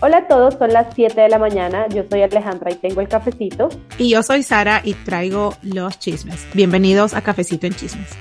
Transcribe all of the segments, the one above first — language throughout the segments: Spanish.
Hola a todos, son las 7 de la mañana. Yo soy Alejandra y tengo el cafecito. Y yo soy Sara y traigo los chismes. Bienvenidos a Cafecito en Chismes.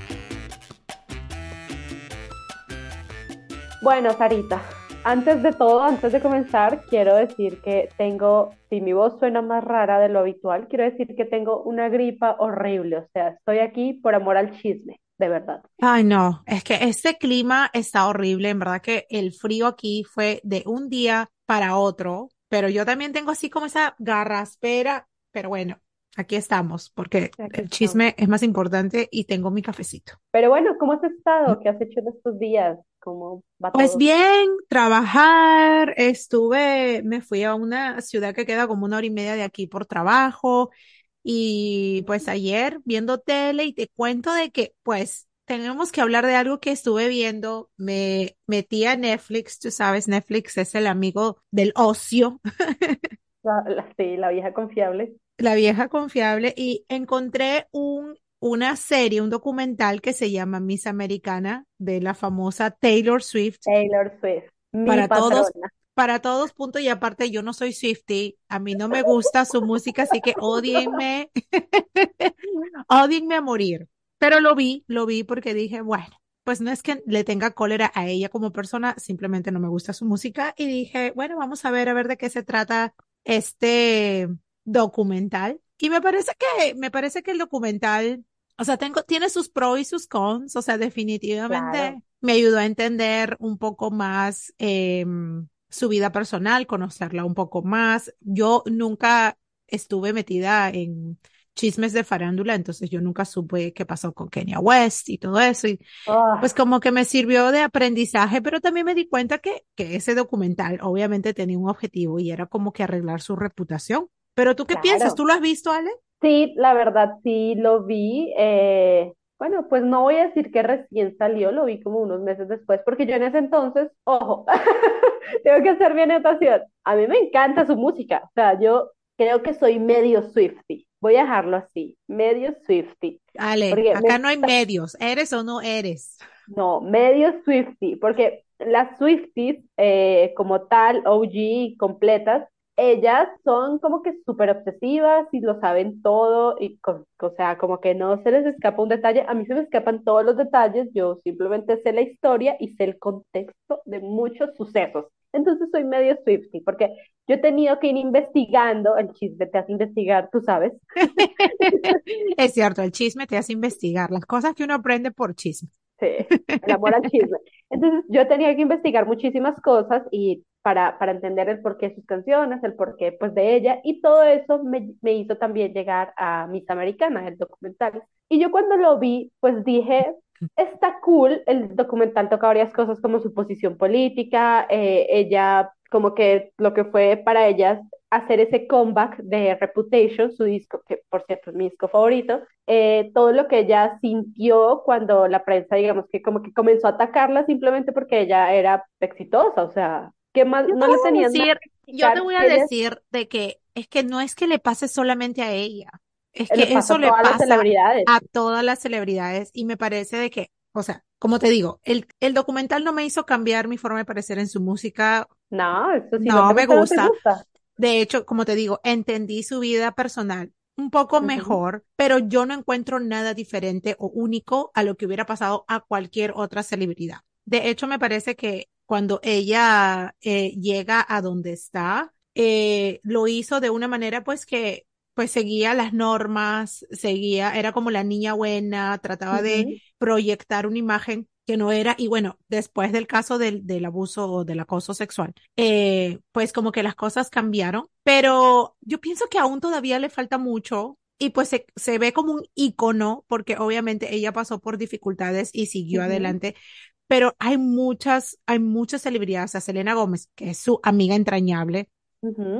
Bueno, Sarita, antes de todo, antes de comenzar, quiero decir que tengo, si mi voz suena más rara de lo habitual, quiero decir que tengo una gripa horrible. O sea, estoy aquí por amor al chisme de verdad. Ay, no, es que este clima está horrible, en verdad que el frío aquí fue de un día para otro, pero yo también tengo así como esa garraspera, pero bueno, aquí estamos, porque el chisme es más importante y tengo mi cafecito. Pero bueno, ¿cómo has estado? ¿Qué has hecho en estos días? ¿Cómo va Pues bien, trabajar, estuve, me fui a una ciudad que queda como una hora y media de aquí por trabajo, y pues ayer viendo tele y te cuento de que pues tenemos que hablar de algo que estuve viendo. Me metí a Netflix, tú sabes, Netflix es el amigo del ocio. sí, la vieja confiable. La vieja confiable y encontré un, una serie, un documental que se llama Miss Americana de la famosa Taylor Swift. Taylor Swift. para todos, para todos, punto y aparte, yo no soy Swifty, a mí no me gusta su música, así que odienme, odienme a morir. Pero lo vi, lo vi porque dije, bueno, pues no es que le tenga cólera a ella como persona, simplemente no me gusta su música y dije, bueno, vamos a ver, a ver de qué se trata este documental. Y me parece que, me parece que el documental, o sea, tengo, tiene sus pros y sus cons, o sea, definitivamente me ayudó a entender un poco más, eh, su vida personal, conocerla un poco más. Yo nunca estuve metida en chismes de farándula, entonces yo nunca supe qué pasó con Kenya West y todo eso. Y ah. pues como que me sirvió de aprendizaje, pero también me di cuenta que, que ese documental obviamente tenía un objetivo y era como que arreglar su reputación. Pero tú qué piensas? ¿Tú lo has visto, Ale? Sí, la verdad sí lo vi. Eh, bueno, pues no voy a decir que recién salió, lo vi como unos meses después, porque yo en ese entonces, ojo, tengo que hacer mi anotación. A mí me encanta su música, o sea, yo creo que soy medio Swifty. Voy a dejarlo así, medio Swifty. Ale, acá no hay medios, ¿eres o no eres? No, medio Swifty, porque las Swifties, eh, como tal, OG, completas, ellas son como que súper obsesivas y lo saben todo y o sea, como que no se les escapa un detalle. A mí se me escapan todos los detalles, yo simplemente sé la historia y sé el contexto de muchos sucesos. Entonces soy medio Swifty, porque yo he tenido que ir investigando, el chisme te hace investigar, tú sabes. es cierto, el chisme te hace investigar, las cosas que uno aprende por chisme. Sí, el amor al chisme. Entonces yo tenía que investigar muchísimas cosas y para, para entender el porqué de sus canciones, el porqué pues de ella, y todo eso me, me hizo también llegar a Miss Americana, el documental. Y yo cuando lo vi, pues dije, está cool, el documental toca varias cosas como su posición política, eh, ella como que lo que fue para ellas hacer ese comeback de Reputation, su disco, que por cierto es mi disco favorito, eh, todo lo que ella sintió cuando la prensa, digamos que como que comenzó a atacarla simplemente porque ella era exitosa, o sea, más? no le tenían decir, Yo te voy a decir de que es que no es que le pase solamente a ella, es que eso le pasa a todas las celebridades y me parece de que, o sea, como te digo, el, el documental no me hizo cambiar mi forma de parecer en su música. No, eso sí no, me gusta. De hecho, como te digo, entendí su vida personal un poco mejor, pero yo no encuentro nada diferente o único a lo que hubiera pasado a cualquier otra celebridad. De hecho, me parece que cuando ella eh, llega a donde está, eh, lo hizo de una manera pues que pues seguía las normas, seguía, era como la niña buena, trataba de proyectar una imagen que no era, y bueno, después del caso del, del abuso o del acoso sexual, eh, pues como que las cosas cambiaron, pero yo pienso que aún todavía le falta mucho y pues se, se, ve como un icono porque obviamente ella pasó por dificultades y siguió adelante, pero hay muchas, hay muchas celebridades, o sea, Selena Gómez, que es su amiga entrañable,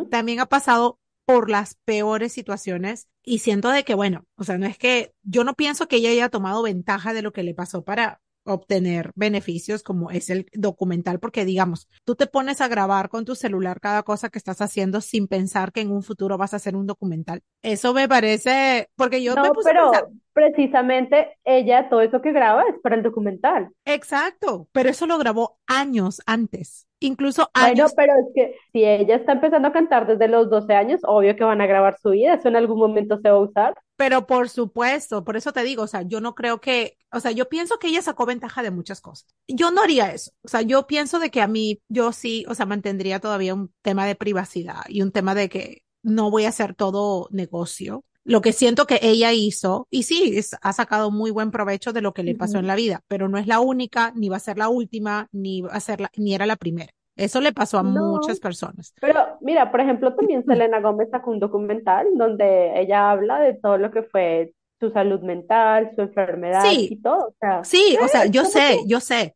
también ha pasado por las peores situaciones y siento de que, bueno, o sea, no es que yo no pienso que ella haya tomado ventaja de lo que le pasó para obtener beneficios como es el documental, porque digamos, tú te pones a grabar con tu celular cada cosa que estás haciendo sin pensar que en un futuro vas a hacer un documental. Eso me parece, porque yo me puse pero, a pensar, precisamente ella, todo eso que graba es para el documental. Exacto, pero eso lo grabó años antes, incluso años. Bueno, pero es que si ella está empezando a cantar desde los 12 años, obvio que van a grabar su vida, eso en algún momento se va a usar. Pero por supuesto, por eso te digo, o sea, yo no creo que, o sea, yo pienso que ella sacó ventaja de muchas cosas. Yo no haría eso. O sea, yo pienso de que a mí, yo sí, o sea, mantendría todavía un tema de privacidad y un tema de que no voy a hacer todo negocio. Lo que siento que ella hizo, y sí, ha sacado muy buen provecho de lo que le pasó en la vida, pero no es la única, ni va a ser la última, ni va a ser la, ni era la primera. Eso le pasó a muchas personas. Pero mira, por ejemplo, también Selena Gómez sacó un documental donde ella habla de todo lo que fue su salud mental, su enfermedad y todo. O sea, sí, o sea, yo sé, yo sé.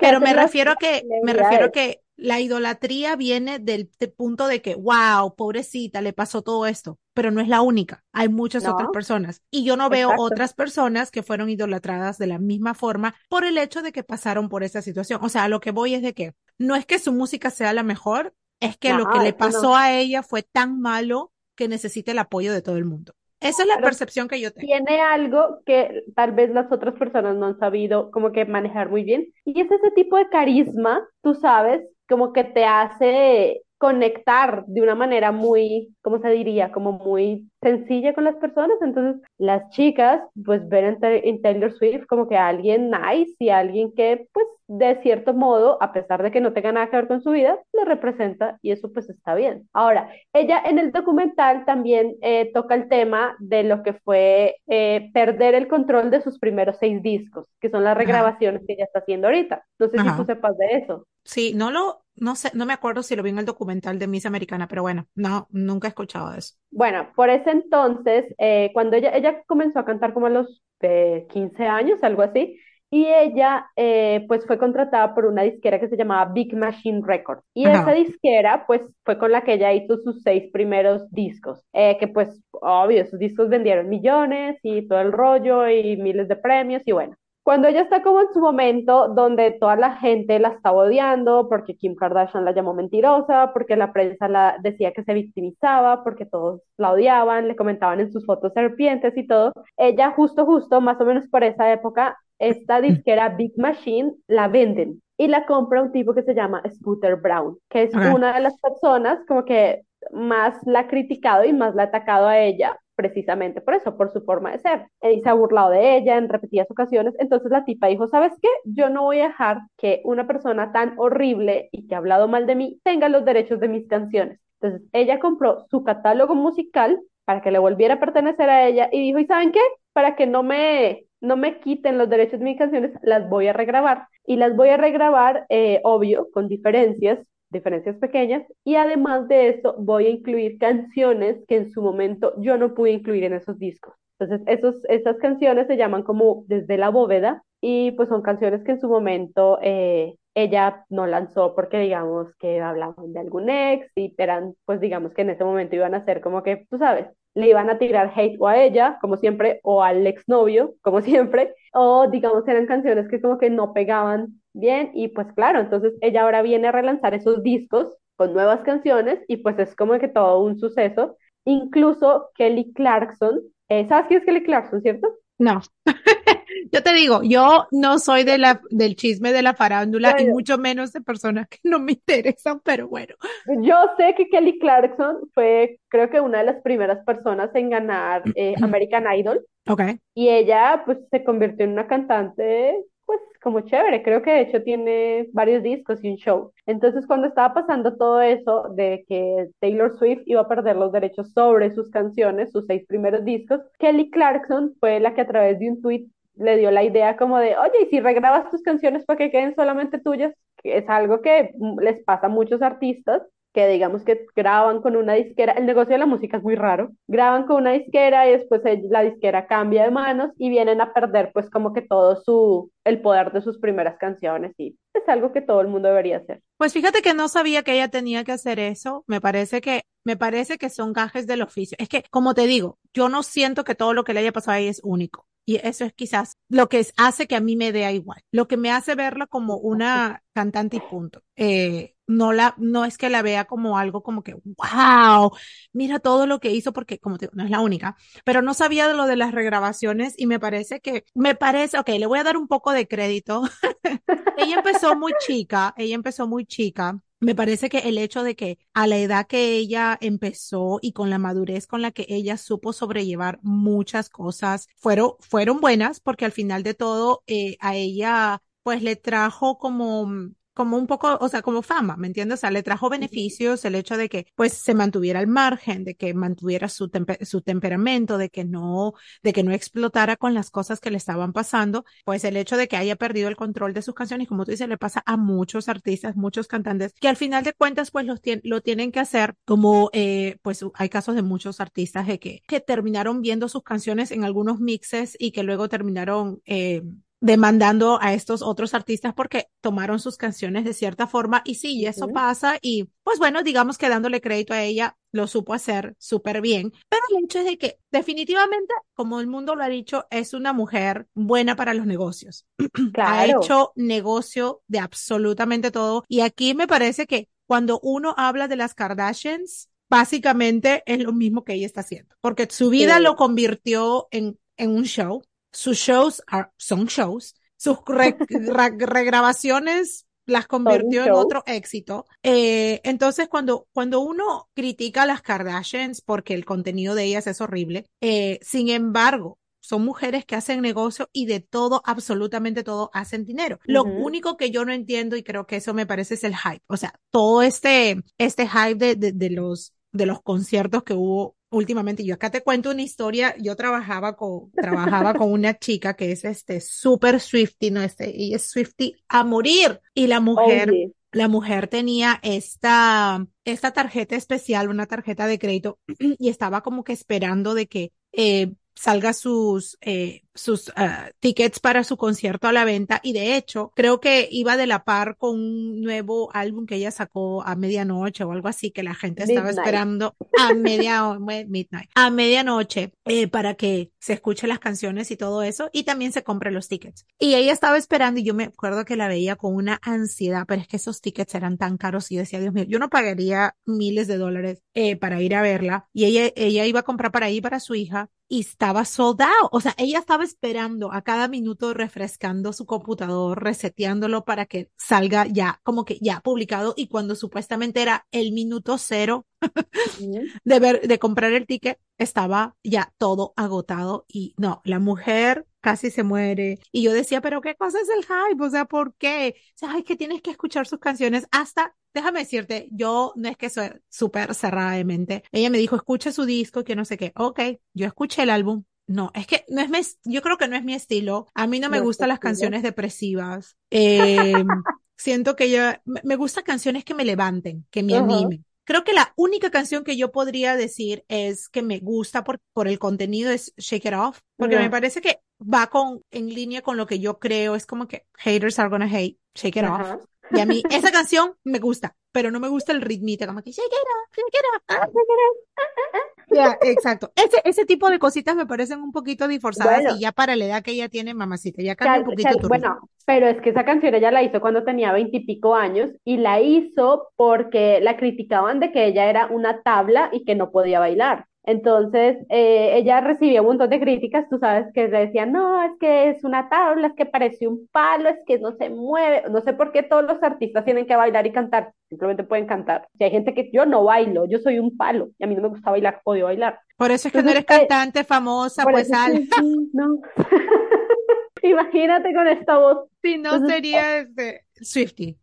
Pero me refiero a que, me refiero a que la idolatría viene del, punto de que, wow, pobrecita, le pasó todo esto, pero no es la única. Hay muchas otras personas. Y yo no veo otras personas que fueron idolatradas de la misma forma por el hecho de que pasaron por esa situación. O sea, lo que voy es de que no es que su música sea la mejor, es que lo que le pasó a ella fue tan malo que necesita el apoyo de todo el mundo. Esa es la percepción que yo tengo. Tiene algo que tal vez las otras personas no han sabido como que manejar muy bien. Y es ese tipo de carisma, tú sabes, como que te hace conectar de una manera muy, ¿cómo se diría? Como muy sencilla con las personas. Entonces, las chicas, pues ven en, Taylor Swift como que alguien nice y alguien que, pues, de cierto modo, a pesar de que no tenga nada que ver con su vida, lo representa y eso pues está bien. Ahora, ella en el documental también eh, toca el tema de lo que fue eh, perder el control de sus primeros seis discos, que son las regrabaciones que ella está haciendo ahorita. No sé si tú sepas de eso. Sí, no lo, no sé, no me acuerdo si lo vi en el documental de Miss Americana, pero bueno, no, nunca he escuchado de eso. Bueno, por ese entonces, eh, cuando ella, ella comenzó a cantar como a los 15 años, algo así, y ella eh, pues fue contratada por una disquera que se llamaba Big Machine Records. Y esa disquera pues fue con la que ella hizo sus seis primeros discos, eh, que pues obvio, sus discos vendieron millones y todo el rollo y miles de premios y bueno. Cuando ella está como en su momento donde toda la gente la estaba odiando porque Kim Kardashian la llamó mentirosa, porque la prensa la decía que se victimizaba, porque todos la odiaban, le comentaban en sus fotos serpientes y todo, ella justo justo más o menos por esa época esta disquera Big Machine la venden y la compra un tipo que se llama Scooter Brown, que es una de las personas como que más la ha criticado y más la ha atacado a ella precisamente por eso, por su forma de ser. Y se ha burlado de ella en repetidas ocasiones. Entonces la tipa dijo, ¿sabes qué? Yo no voy a dejar que una persona tan horrible y que ha hablado mal de mí tenga los derechos de mis canciones. Entonces ella compró su catálogo musical para que le volviera a pertenecer a ella y dijo, ¿y saben qué? Para que no me no me quiten los derechos de mis canciones, las voy a regrabar. Y las voy a regrabar, eh, obvio, con diferencias, diferencias pequeñas. Y además de eso, voy a incluir canciones que en su momento yo no pude incluir en esos discos. Entonces, esos, esas canciones se llaman como Desde la bóveda y pues son canciones que en su momento eh, ella no lanzó porque digamos que hablaban de algún ex y eran pues digamos que en ese momento iban a ser como que, tú sabes, le iban a tirar hate o a ella, como siempre, o al exnovio, como siempre, o digamos eran canciones que como que no pegaban bien y pues claro, entonces ella ahora viene a relanzar esos discos con nuevas canciones y pues es como que todo un suceso. Incluso Kelly Clarkson, eh, ¿sabes quién es Kelly Clarkson, cierto? No. yo te digo, yo no soy de la, del chisme de la farándula y mucho menos de personas que no me interesan, pero bueno. Yo sé que Kelly Clarkson fue, creo que una de las primeras personas en ganar eh, American Idol. Ok. Y ella, pues, se convirtió en una cantante pues como chévere, creo que de hecho tiene varios discos y un show. Entonces cuando estaba pasando todo eso de que Taylor Swift iba a perder los derechos sobre sus canciones, sus seis primeros discos, Kelly Clarkson fue la que a través de un tweet le dio la idea como de, oye, y si regrabas tus canciones para que queden solamente tuyas, que es algo que les pasa a muchos artistas, que digamos que graban con una disquera, el negocio de la música es muy raro, graban con una disquera y después la disquera cambia de manos y vienen a perder pues como que todo su, el poder de sus primeras canciones y es algo que todo el mundo debería hacer. Pues fíjate que no sabía que ella tenía que hacer eso, me parece que, me parece que son gajes del oficio. Es que, como te digo, yo no siento que todo lo que le haya pasado ahí es único. Y eso es quizás lo que hace que a mí me dé igual, lo que me hace verla como una cantante y punto. Eh, no la, no es que la vea como algo como que, wow, mira todo lo que hizo, porque como te digo, no es la única, pero no sabía de lo de las regrabaciones y me parece que, me parece, ok, le voy a dar un poco de crédito. ella empezó muy chica, ella empezó muy chica me parece que el hecho de que a la edad que ella empezó y con la madurez con la que ella supo sobrellevar muchas cosas, fueron, fueron buenas porque al final de todo eh, a ella pues le trajo como como un poco, o sea, como fama, ¿me entiendes? O sea, le trajo beneficios el hecho de que, pues, se mantuviera al margen, de que mantuviera su, su temperamento, de que no, de que no explotara con las cosas que le estaban pasando, pues el hecho de que haya perdido el control de sus canciones, como tú dices, le pasa a muchos artistas, muchos cantantes, que al final de cuentas, pues, los lo tienen que hacer como, eh, pues, hay casos de muchos artistas de que, que terminaron viendo sus canciones en algunos mixes y que luego terminaron, eh, demandando a estos otros artistas porque tomaron sus canciones de cierta forma. Y sí, eso pasa y pues bueno, digamos que dándole crédito a ella lo supo hacer súper bien, pero el hecho es de que definitivamente, como el mundo lo ha dicho, es una mujer buena para los negocios. ha hecho negocio de absolutamente todo. Y aquí me parece que cuando uno habla de las Kardashians, básicamente es lo mismo que ella está haciendo, porque su vida lo convirtió en, en un show sus shows son shows, sus regrabaciones las convirtió en otro éxito. Eh, entonces, cuando, cuando uno critica a las Kardashians porque el contenido de ellas es horrible, eh, sin embargo, son mujeres que hacen negocio y de todo, absolutamente todo, hacen dinero. Lo único que yo no entiendo y creo que eso me parece es el hype. O sea, todo este, este hype de, de, de los, de los conciertos que hubo últimamente. Yo acá te cuento una historia. Yo trabajaba con, trabajaba con una chica que es este súper Swifty, ¿no? Este, y es Swifty a morir. Y la mujer, la mujer tenía esta, esta tarjeta especial, una tarjeta de crédito, y estaba como que esperando de que, eh, salga sus, eh, sus ah, tickets para su concierto a la venta y de hecho creo que iba de la par con un nuevo álbum que ella sacó a medianoche o algo así que la gente estaba esperando a media midnight a medianoche eh, para que se escuche las canciones y todo eso y también se compre los tickets. Y ella estaba esperando y yo me acuerdo que la veía con una ansiedad pero es que esos tickets eran tan caros y decía Dios mío yo no pagaría miles de dólares eh, para ir a verla y ella ella iba a comprar para ahí para su hija y estaba soldado o sea ella estaba esperando a cada minuto refrescando su computador, reseteándolo para que salga ya, como que ya publicado y cuando supuestamente era el minuto cero de ver, de comprar el ticket, estaba ya todo agotado y no, la mujer casi se muere. Y yo decía, pero qué cosa es el hype, o sea, ¿por qué? O sea, ay, que tienes que escuchar sus canciones hasta déjame decirte, yo no es que soy súper cerrada de mente. Ella me dijo, escucha su disco, que no sé qué. Ok, yo escuché el álbum, no, es que no es mi, yo creo que no es mi estilo. A mí no me gustan las canciones depresivas. Eh, siento que yo, me gustan canciones que me levanten, que me animen. Creo que la única canción que yo podría decir es que me gusta por, por el contenido es Shake It Off, porque me parece que va con, en línea con lo que yo creo. Es como que haters are gonna hate, Shake It Off. Y a mí esa canción me gusta, pero no me gusta el ritmito, como que shake it off, shake it off, shake it off. Ya, exacto. Ese, ese tipo de cositas me parecen un poquito disforzadas y ya para la edad que ella tiene, mamacita, ya cambia un poquito Bueno, pero es que esa canción ella la hizo cuando tenía veintipico años y la hizo porque la criticaban de que ella era una tabla y que no podía bailar. Entonces, eh, ella recibía un montón de críticas, tú sabes, que le decían, no, es que es una tabla, es que parece un palo, es que no se mueve, no sé por qué todos los artistas tienen que bailar y cantar, simplemente pueden cantar. Si hay gente que yo no bailo, yo soy un palo, y a mí no me gusta bailar, odio bailar. Por eso es que no eres eh, cantante famosa, pues al. no. Imagínate con esta voz. Si no sería este Swifty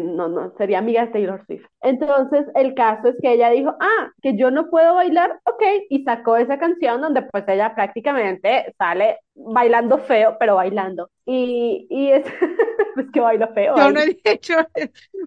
no, no, sería amiga de Taylor Swift. Entonces, el caso es que ella dijo, ah, que yo no puedo bailar, ok, y sacó esa canción donde pues ella prácticamente sale bailando feo, pero bailando. Y, es, pues que baila feo. Yo no he dicho,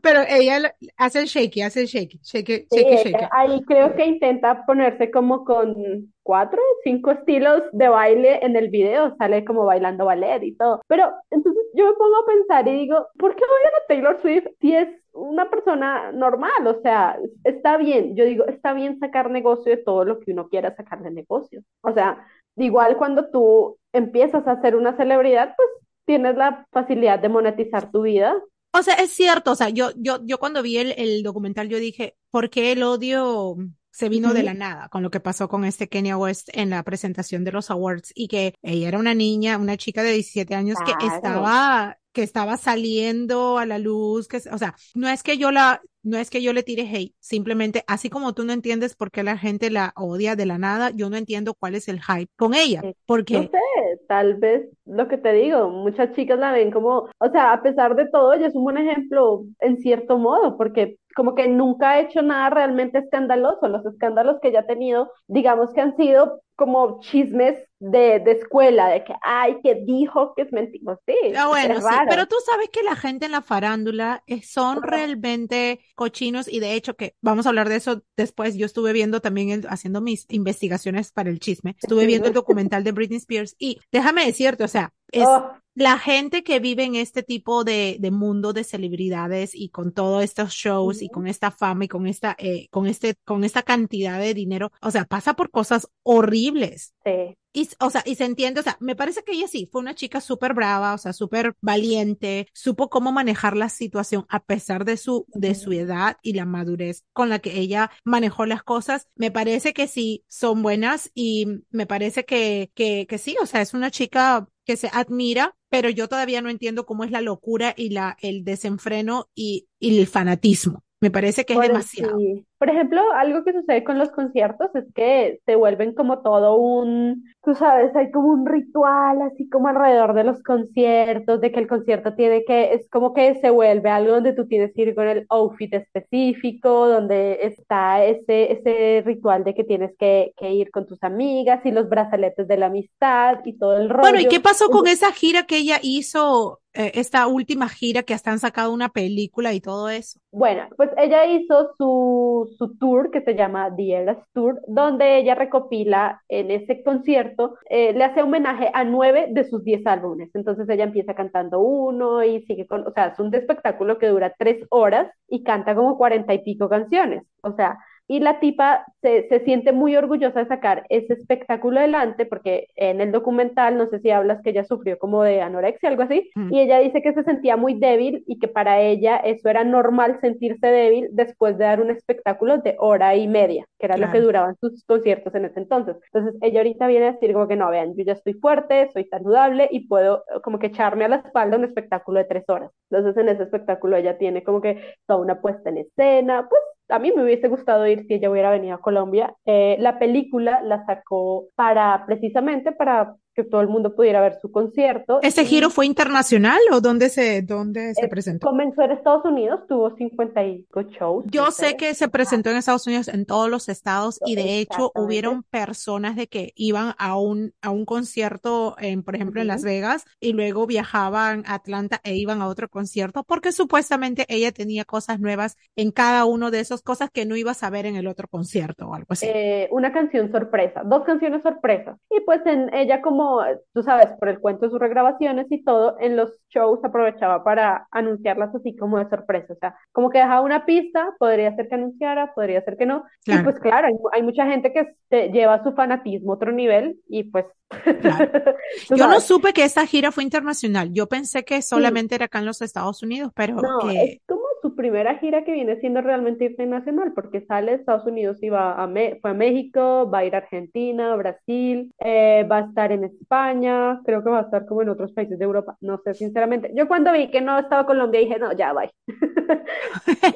pero ella hace el shaky, hace el shaky, shaky, shaky, shaky. Ahí creo que intenta ponerse como con cuatro, cinco estilos de baile en el video, sale como bailando ballet y todo. Pero entonces yo me pongo a pensar y digo, ¿por qué bailan a Taylor Swift si es una persona normal, o sea, está bien, yo digo, está bien sacar negocio de todo lo que uno quiera sacar de negocio. O sea, igual cuando tú empiezas a ser una celebridad, pues tienes la facilidad de monetizar tu vida. O sea, es cierto, o sea, yo, yo, yo cuando vi el, el documental, yo dije, ¿por qué el odio se vino de la nada con lo que pasó con este Kenya West en la presentación de los awards y que ella era una niña, una chica de 17 años que estaba que estaba saliendo a la luz, que, o sea, no es que yo la, no es que yo le tire hate, simplemente así como tú no entiendes por qué la gente la odia de la nada, yo no entiendo cuál es el hype con ella, porque... No sé, tal vez lo que te digo, muchas chicas la ven como, o sea, a pesar de todo, ella es un buen ejemplo en cierto modo, porque como que nunca ha hecho nada realmente escandaloso. Los escándalos que ella ha tenido, digamos que han sido como chismes de, de escuela, de que, ay, que dijo que es mentira. Sí, ah, bueno, sí, pero tú sabes que la gente en la farándula son realmente cochinos y de hecho que vamos a hablar de eso después. Yo estuve viendo también, haciendo mis investigaciones para el chisme, estuve viendo el documental de Britney Spears y déjame decirte, o sea, es, oh la gente que vive en este tipo de, de, mundo de celebridades y con todos estos shows y con esta fama y con esta, eh, con este, con esta cantidad de dinero, o sea, pasa por cosas horribles. Sí. Y, o sea, y se entiende, o sea, me parece que ella sí, fue una chica súper brava, o sea, súper valiente, supo cómo manejar la situación a pesar de su, de su edad y la madurez con la que ella manejó las cosas. Me parece que sí, son buenas y me parece que, que, que sí, o sea, es una chica que se admira, pero yo todavía no entiendo cómo es la locura y la, el desenfreno y, y el fanatismo. Me parece que es demasiado. Por ejemplo, algo que sucede con los conciertos es que se vuelven como todo un, tú sabes, hay como un ritual así como alrededor de los conciertos, de que el concierto tiene que, es como que se vuelve algo donde tú tienes que ir con el outfit específico, donde está ese, ese ritual de que tienes que, que ir con tus amigas y los brazaletes de la amistad y todo el rollo. Bueno, ¿y qué pasó con esa gira que ella hizo eh, esta última gira que hasta han sacado una película y todo eso? Bueno, pues ella hizo su, su tour que se llama The Eras Tour, donde ella recopila en ese concierto, eh, le hace homenaje a nueve de sus diez álbumes. Entonces ella empieza cantando uno y sigue con, o sea, es un espectáculo que dura tres horas y canta como cuarenta y pico canciones. O sea, y la tipa se, se, siente muy orgullosa de sacar ese espectáculo adelante, porque en el documental, no sé si hablas que ella sufrió como de anorexia, algo así, mm. y ella dice que se sentía muy débil y que para ella eso era normal sentirse débil después de dar un espectáculo de hora y media, que era lo que duraban sus conciertos en ese entonces. Entonces ella ahorita viene a decir como que no, vean, yo ya estoy fuerte, soy saludable y puedo eh, como que echarme a la espalda un espectáculo de tres horas. Entonces en ese espectáculo ella tiene como que toda una puesta en escena, pues a mí me hubiese gustado ir si ella hubiera venido a Colombia. Eh, la película la sacó para precisamente para que todo el mundo pudiera ver su concierto. ¿Ese giro fue internacional o dónde se, dónde se presentó? Comenzó en Estados Unidos, tuvo 55 shows. Yo sé que se presentó en Estados Unidos en todos los estados y de hecho hubieron personas de que iban a un, a un concierto, en, por ejemplo, en Las Vegas y luego viajaban a Atlanta e iban a otro concierto porque supuestamente ella tenía cosas nuevas en cada uno de esas cosas que no ibas a ver en el otro concierto o algo así. Eh, una canción sorpresa, dos canciones sorpresas. Y pues en ella como tú sabes, por el cuento de sus regrabaciones y todo, en los shows aprovechaba para anunciarlas así como de sorpresa. O sea, como que dejaba una pista, podría ser que anunciara, podría ser que no. Y pues claro, hay, mucha gente que lleva su fanatismo a otro nivel y pues... Yo no supe que esa gira fue internacional. Yo pensé que solamente era acá en los Estados Unidos, pero... No, es como su primera gira que viene siendo realmente internacional, porque sale de Estados Unidos y va a, fue a México, va a ir a Argentina, Brasil, eh, va a estar en España, creo que va a estar como en otros países de Europa, no sé sinceramente. Yo cuando vi que no estaba Colombia dije, no, ya, bye.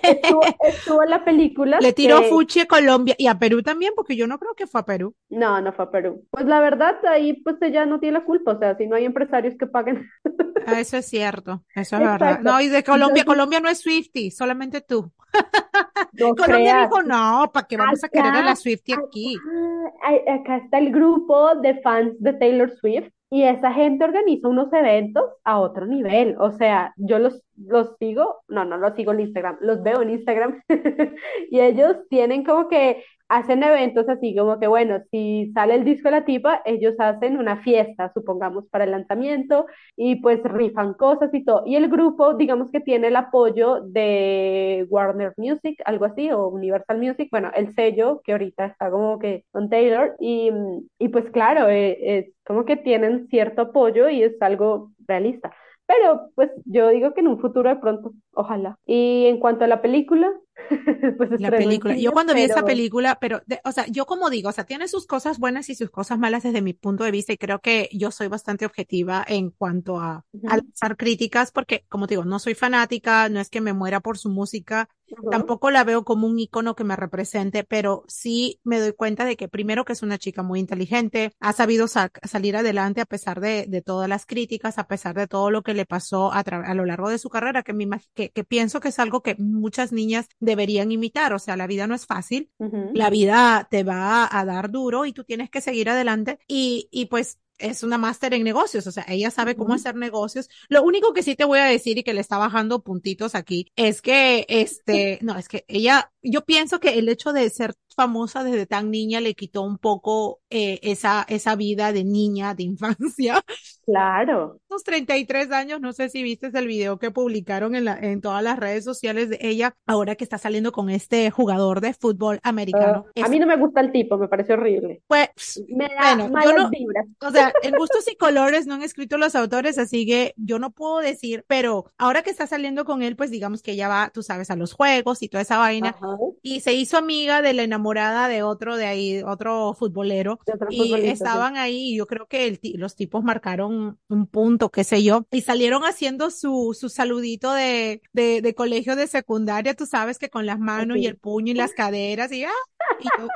estuvo, en la película. Le tiró Fuchi a Colombia y a Perú también, porque yo no creo que fue a Perú. No, no fue a Perú. Pues la verdad, ahí pues ella no tiene la culpa, o sea, si no hay empresarios que paguen. Ah, eso es cierto, eso es verdad. No, y de Colombia, Colombia no es Swifty, solamente tú. Colombia dijo, no, ¿para qué vamos a querer a la Swifty aquí? acá está el grupo de fans de Taylor Swift y esa gente organiza unos eventos a otro nivel. O sea, yo los, los sigo, no, no los sigo en Instagram, los veo en Instagram y ellos tienen como que hacen eventos así como que, bueno, si sale el disco de la tipa, ellos hacen una fiesta, supongamos, para el lanzamiento y pues rifan cosas y todo. Y el grupo, digamos que tiene el apoyo de Warner Music, algo así, o Universal Music, bueno, el sello que ahorita está como que con Taylor. Y, y pues claro, eh, es como que tienen cierto apoyo y es algo realista. Pero pues yo digo que en un futuro de pronto, ojalá. Y en cuanto a la película, pues la película. yo cuando vi esa película, pero, o sea, yo como digo, o sea, tiene sus cosas buenas y sus cosas malas desde mi punto de vista y creo que yo soy bastante objetiva en cuanto a, lanzar críticas porque, como digo, no soy fanática, no es que me muera por su música, Tampoco la veo como un icono que me represente, pero sí me doy cuenta de que primero que es una chica muy inteligente, ha sabido salir adelante a pesar de, de, todas las críticas, a pesar de todo lo que le pasó a, a lo largo de su carrera, que, me que, que, pienso que es algo que muchas niñas deberían imitar. O sea, la vida no es fácil, la vida te va a dar duro y tú tienes que seguir adelante. Y, y pues es una máster en negocios, o sea, ella sabe cómo hacer negocios. Lo único que sí te voy a decir y que le está bajando puntitos aquí es que, este, no, es que ella, yo pienso que el hecho de ser famosa desde tan niña le quitó un poco eh, esa, esa vida de niña, de infancia. Claro. Los 33 años, no sé si viste el video que publicaron en, la, en todas las redes sociales de ella, ahora que está saliendo con este jugador de fútbol americano. Ah, a mí no me gusta el tipo, me parece horrible. Pues, me da malas vibras. O sea, en gustos y colores no han escrito los autores, así que yo no puedo decir, pero ahora que está saliendo con él, pues digamos que ella va, tú sabes, a los juegos y toda esa vaina, y se hizo amiga de la enamorada de otro de ahí, otro futbolero, y estaban ahí, y yo creo que el los tipos marcaron un punto, qué sé yo, y salieron haciendo su, su saludito de, de, de colegio de secundaria, tú sabes que con las manos y el puño y las caderas, y, ah, y yo,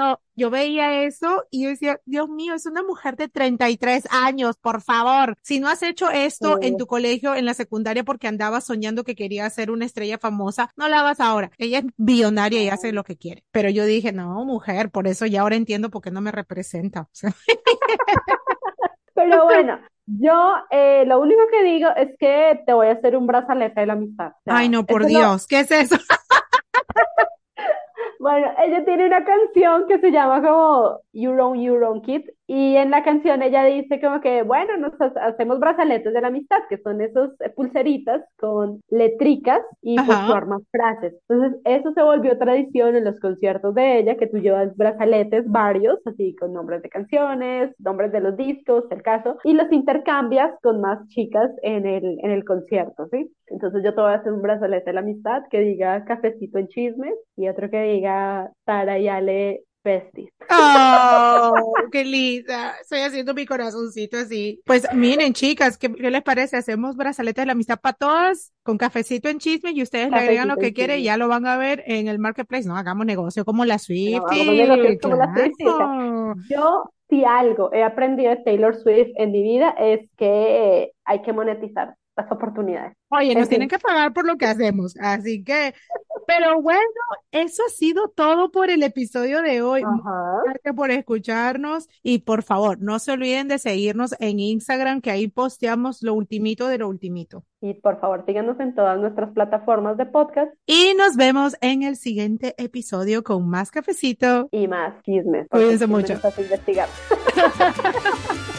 no, yo veía eso y yo decía, Dios mío, es una mujer de 33 años, por favor. Si no has hecho esto en tu colegio, en la secundaria, porque andabas soñando que quería ser una estrella famosa, no la hagas ahora. Ella es billonaria y hace lo que quiere. Pero yo dije, no, mujer, por eso ya ahora entiendo por qué no me representa. Pero bueno, yo eh, lo único que digo es que te voy a hacer un brazalete de la amistad. Ay, no, por Dios, ¿qué es eso? Bueno, ella tiene una canción que se llama como You Own Your Own Kid y en la canción ella dice como que, bueno, nos hacemos brazaletes de la amistad, que son esos eh, pulseritas con letricas y pues formas frases. Entonces, eso se volvió tradición en los conciertos de ella, que tú llevas brazaletes varios, así con nombres de canciones, nombres de los discos, el caso, y los intercambias con más chicas en el, en el concierto, ¿sí? Entonces yo te voy a hacer un brazalete de la amistad que diga cafecito en chismes y otro que diga Sara y Ale besties. Oh, qué linda. Estoy haciendo mi corazoncito así. Pues miren, chicas, ¿qué, les parece? Hacemos brazaletes de la amistad para todas con cafecito en chisme y ustedes le agregan lo que quieren y ya lo van a ver en el marketplace. No, hagamos negocio como la Swift. Yo, si algo he aprendido de Taylor Swift en mi vida es que hay que monetizar las oportunidades. Oye, nos tienen que pagar por lo que hacemos, así que, pero bueno, eso ha sido todo por el episodio de hoy. Gracias por escucharnos y por favor, no se olviden de seguirnos en Instagram, que ahí posteamos lo ultimito de lo ultimito. Y por favor, síganos en todas nuestras plataformas de podcast. Y nos vemos en el siguiente episodio con más cafecito y más chismes. Cuídense mucho. Investigar.